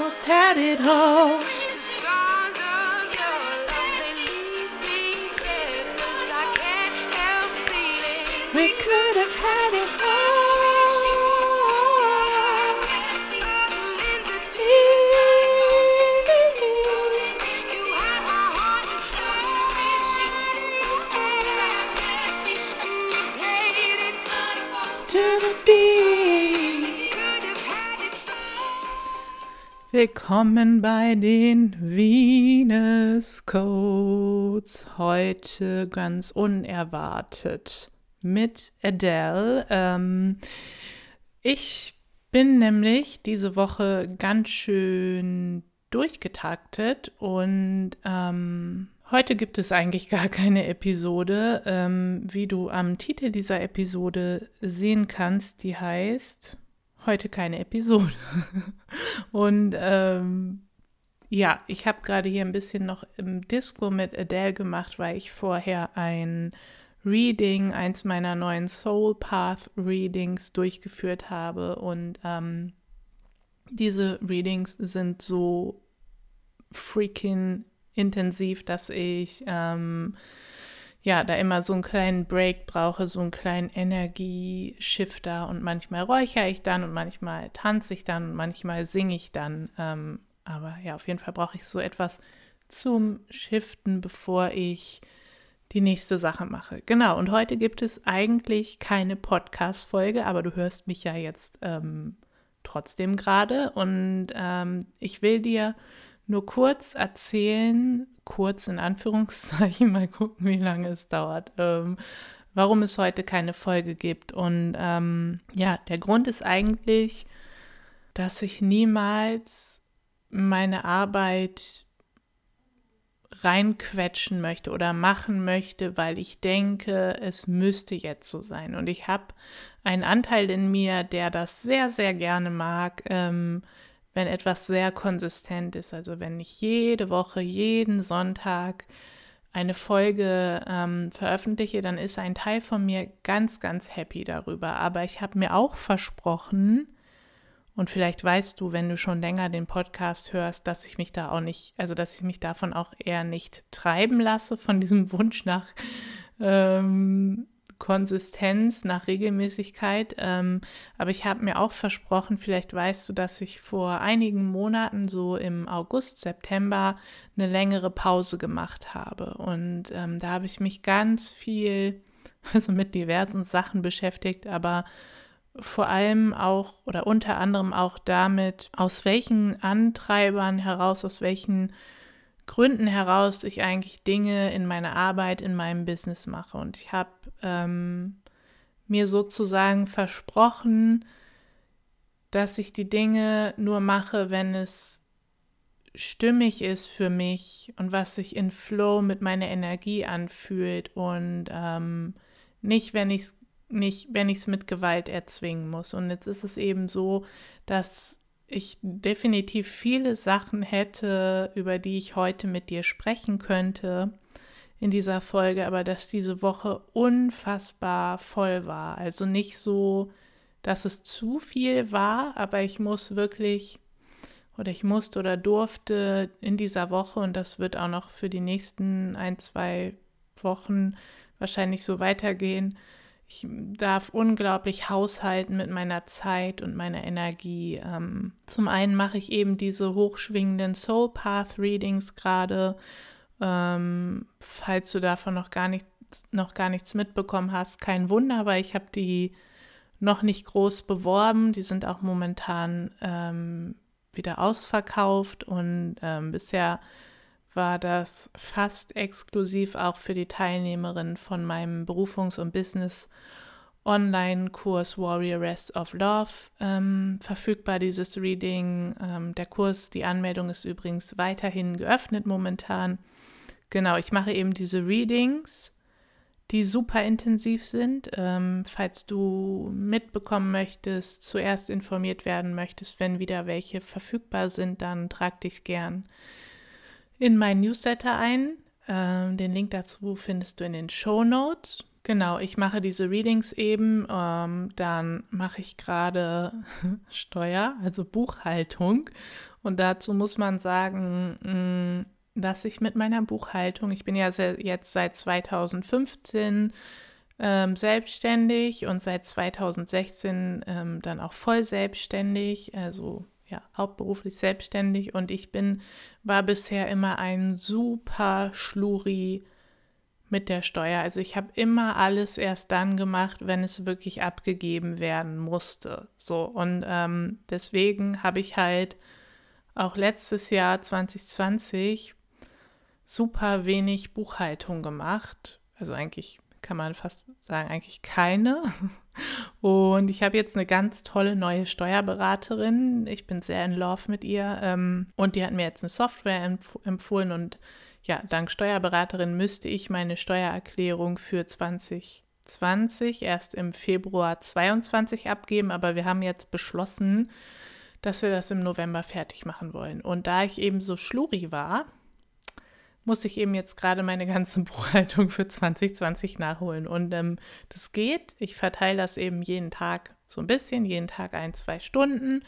almost had it all. Willkommen bei den Venus Codes. Heute ganz unerwartet mit Adele. Ähm, ich bin nämlich diese Woche ganz schön durchgetaktet und ähm, heute gibt es eigentlich gar keine Episode. Ähm, wie du am Titel dieser Episode sehen kannst, die heißt heute keine Episode. Und ähm, ja, ich habe gerade hier ein bisschen noch im Disco mit Adele gemacht, weil ich vorher ein Reading, eins meiner neuen Soul Path Readings durchgeführt habe. Und ähm, diese Readings sind so freaking intensiv, dass ich ähm, ja, da immer so einen kleinen Break brauche, so einen kleinen Energieshifter und manchmal räuchere ich dann und manchmal tanze ich dann und manchmal singe ich dann. Ähm, aber ja, auf jeden Fall brauche ich so etwas zum Shiften, bevor ich die nächste Sache mache. Genau, und heute gibt es eigentlich keine Podcast-Folge, aber du hörst mich ja jetzt ähm, trotzdem gerade und ähm, ich will dir nur kurz erzählen, kurz in Anführungszeichen, mal gucken, wie lange es dauert, ähm, warum es heute keine Folge gibt. Und ähm, ja, der Grund ist eigentlich, dass ich niemals meine Arbeit reinquetschen möchte oder machen möchte, weil ich denke, es müsste jetzt so sein. Und ich habe einen Anteil in mir, der das sehr, sehr gerne mag, ähm, wenn etwas sehr konsistent ist. Also wenn ich jede Woche, jeden Sonntag eine Folge ähm, veröffentliche, dann ist ein Teil von mir ganz, ganz happy darüber. Aber ich habe mir auch versprochen, und vielleicht weißt du, wenn du schon länger den Podcast hörst, dass ich mich da auch nicht, also dass ich mich davon auch eher nicht treiben lasse, von diesem Wunsch nach ähm, Konsistenz, nach Regelmäßigkeit. Ähm, aber ich habe mir auch versprochen, vielleicht weißt du, dass ich vor einigen Monaten, so im August, September, eine längere Pause gemacht habe. Und ähm, da habe ich mich ganz viel, also mit diversen Sachen beschäftigt, aber vor allem auch oder unter anderem auch damit, aus welchen Antreibern heraus, aus welchen Gründen heraus ich eigentlich Dinge in meiner Arbeit, in meinem Business mache. Und ich habe ähm, mir sozusagen versprochen, dass ich die Dinge nur mache, wenn es stimmig ist für mich und was sich in Flow mit meiner Energie anfühlt und ähm, nicht, wenn ich es nicht, wenn ich es mit Gewalt erzwingen muss. Und jetzt ist es eben so, dass ich definitiv viele Sachen hätte, über die ich heute mit dir sprechen könnte in dieser Folge, aber dass diese Woche unfassbar voll war. Also nicht so, dass es zu viel war, aber ich muss wirklich oder ich musste oder durfte in dieser Woche und das wird auch noch für die nächsten ein, zwei Wochen wahrscheinlich so weitergehen, ich darf unglaublich haushalten mit meiner Zeit und meiner Energie. Ähm, zum einen mache ich eben diese hochschwingenden Soul Path Readings gerade. Ähm, falls du davon noch gar, nicht, noch gar nichts mitbekommen hast, kein Wunder, weil ich habe die noch nicht groß beworben. Die sind auch momentan ähm, wieder ausverkauft und ähm, bisher war das fast exklusiv auch für die Teilnehmerinnen von meinem Berufungs- und Business- Online-Kurs Warrior Rest of Love ähm, verfügbar, dieses Reading. Ähm, der Kurs, die Anmeldung ist übrigens weiterhin geöffnet momentan. Genau, ich mache eben diese Readings, die super intensiv sind. Ähm, falls du mitbekommen möchtest, zuerst informiert werden möchtest, wenn wieder welche verfügbar sind, dann trag dich gern in meinen Newsletter ein. Ähm, den Link dazu findest du in den Show Notes. Genau, ich mache diese Readings eben. Ähm, dann mache ich gerade Steuer, also Buchhaltung. Und dazu muss man sagen, mh, dass ich mit meiner Buchhaltung, ich bin ja jetzt seit 2015 ähm, selbstständig und seit 2016 ähm, dann auch voll selbstständig, also ja, hauptberuflich selbstständig und ich bin, war bisher immer ein super Schluri mit der Steuer. Also ich habe immer alles erst dann gemacht, wenn es wirklich abgegeben werden musste. So und ähm, deswegen habe ich halt auch letztes Jahr 2020 super wenig Buchhaltung gemacht. Also eigentlich kann man fast sagen, eigentlich keine. Und ich habe jetzt eine ganz tolle neue Steuerberaterin. Ich bin sehr in Love mit ihr. Ähm, und die hat mir jetzt eine Software empf empfohlen. Und ja, dank Steuerberaterin müsste ich meine Steuererklärung für 2020 erst im Februar 22 abgeben. Aber wir haben jetzt beschlossen, dass wir das im November fertig machen wollen. Und da ich eben so schluri war, muss ich eben jetzt gerade meine ganze Buchhaltung für 2020 nachholen. Und ähm, das geht. Ich verteile das eben jeden Tag so ein bisschen, jeden Tag ein, zwei Stunden.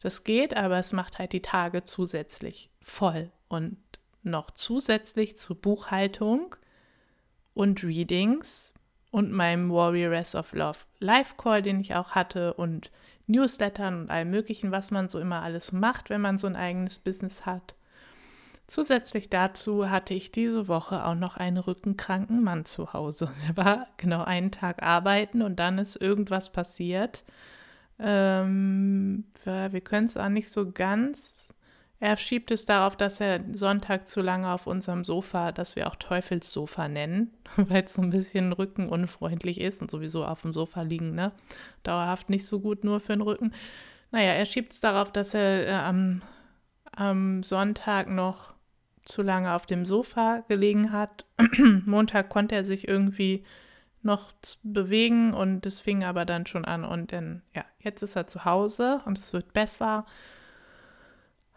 Das geht, aber es macht halt die Tage zusätzlich voll. Und noch zusätzlich zur Buchhaltung und Readings und meinem Warrioress of Love Live Call, den ich auch hatte und Newslettern und allem Möglichen, was man so immer alles macht, wenn man so ein eigenes Business hat. Zusätzlich dazu hatte ich diese Woche auch noch einen rückenkranken Mann zu Hause. Er war genau einen Tag arbeiten und dann ist irgendwas passiert. Ähm, wir können es auch nicht so ganz. Er schiebt es darauf, dass er Sonntag zu lange auf unserem Sofa, das wir auch Teufelssofa nennen, weil es so ein bisschen rückenunfreundlich ist und sowieso auf dem Sofa liegen, ne? Dauerhaft nicht so gut nur für den Rücken. Naja, er schiebt es darauf, dass er äh, am, am Sonntag noch zu lange auf dem Sofa gelegen hat. Montag konnte er sich irgendwie noch bewegen und es fing aber dann schon an. Und dann, ja, jetzt ist er zu Hause und es wird besser.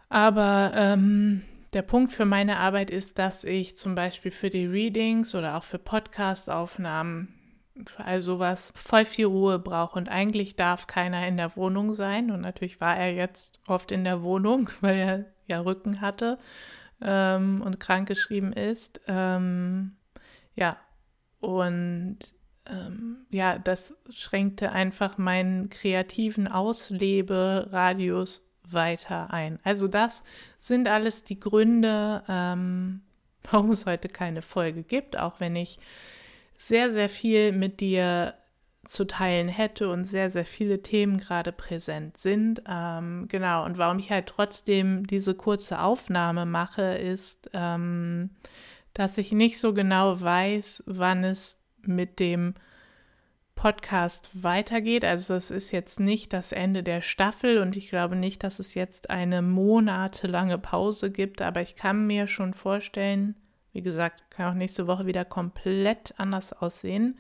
Aber ähm, der Punkt für meine Arbeit ist, dass ich zum Beispiel für die Readings oder auch für Podcast-Aufnahmen, für all sowas, voll viel Ruhe brauche. Und eigentlich darf keiner in der Wohnung sein. Und natürlich war er jetzt oft in der Wohnung, weil er ja Rücken hatte ähm, und krankgeschrieben ist. Ähm, ja, und ähm, ja, das schränkte einfach meinen kreativen Ausleberadius weiter ein. Also das sind alles die Gründe, ähm, warum es heute keine Folge gibt, auch wenn ich sehr, sehr viel mit dir zu teilen hätte und sehr, sehr viele Themen gerade präsent sind. Ähm, genau, und warum ich halt trotzdem diese kurze Aufnahme mache, ist, ähm, dass ich nicht so genau weiß, wann es mit dem Podcast weitergeht. Also es ist jetzt nicht das Ende der Staffel und ich glaube nicht, dass es jetzt eine monatelange Pause gibt, aber ich kann mir schon vorstellen, wie gesagt, kann auch nächste Woche wieder komplett anders aussehen.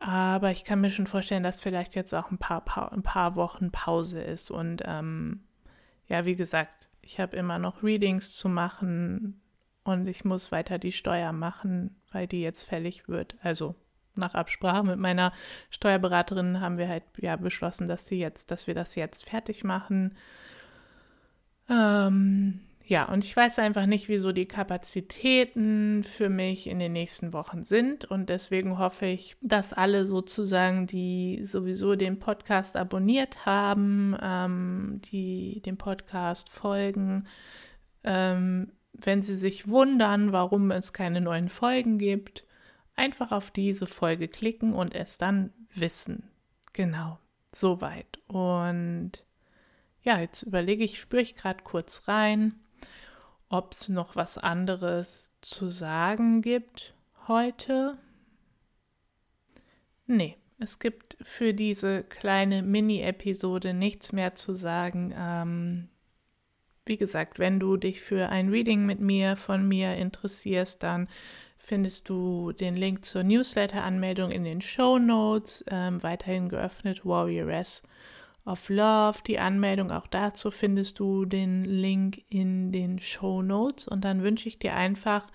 Aber ich kann mir schon vorstellen, dass vielleicht jetzt auch ein paar, pa ein paar Wochen Pause ist. Und ähm, ja, wie gesagt, ich habe immer noch Readings zu machen und ich muss weiter die Steuer machen, weil die jetzt fällig wird. Also nach Absprache mit meiner Steuerberaterin haben wir halt ja beschlossen, dass die jetzt, dass wir das jetzt fertig machen. Ähm, ja, und ich weiß einfach nicht, wieso die Kapazitäten für mich in den nächsten Wochen sind. Und deswegen hoffe ich, dass alle sozusagen, die sowieso den Podcast abonniert haben, ähm, die dem Podcast folgen, ähm, wenn sie sich wundern, warum es keine neuen Folgen gibt, einfach auf diese Folge klicken und es dann wissen. Genau, soweit. Und ja, jetzt überlege ich, spüre ich gerade kurz rein, ob es noch was anderes zu sagen gibt heute. Nee, es gibt für diese kleine Mini-Episode nichts mehr zu sagen. Ähm, wie gesagt, wenn du dich für ein Reading mit mir von mir interessierst, dann findest du den Link zur Newsletter-Anmeldung in den Show Notes. Ähm, weiterhin geöffnet Warrioress of Love. Die Anmeldung auch dazu findest du den Link in den Show Notes. Und dann wünsche ich dir einfach,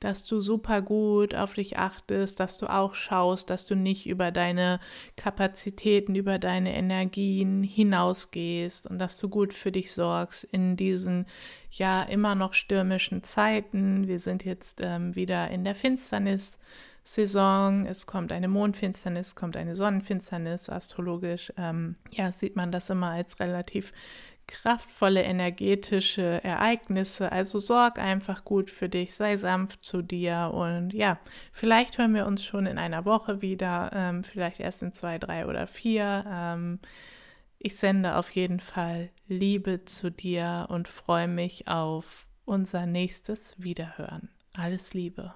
dass du super gut auf dich achtest, dass du auch schaust, dass du nicht über deine Kapazitäten, über deine Energien hinausgehst und dass du gut für dich sorgst in diesen ja immer noch stürmischen Zeiten. Wir sind jetzt ähm, wieder in der Finsternis. Saison, es kommt eine Mondfinsternis, kommt eine Sonnenfinsternis, astrologisch, ähm, ja, sieht man das immer als relativ kraftvolle energetische Ereignisse. Also sorg einfach gut für dich, sei sanft zu dir und ja, vielleicht hören wir uns schon in einer Woche wieder, ähm, vielleicht erst in zwei, drei oder vier. Ähm, ich sende auf jeden Fall Liebe zu dir und freue mich auf unser nächstes Wiederhören. Alles Liebe.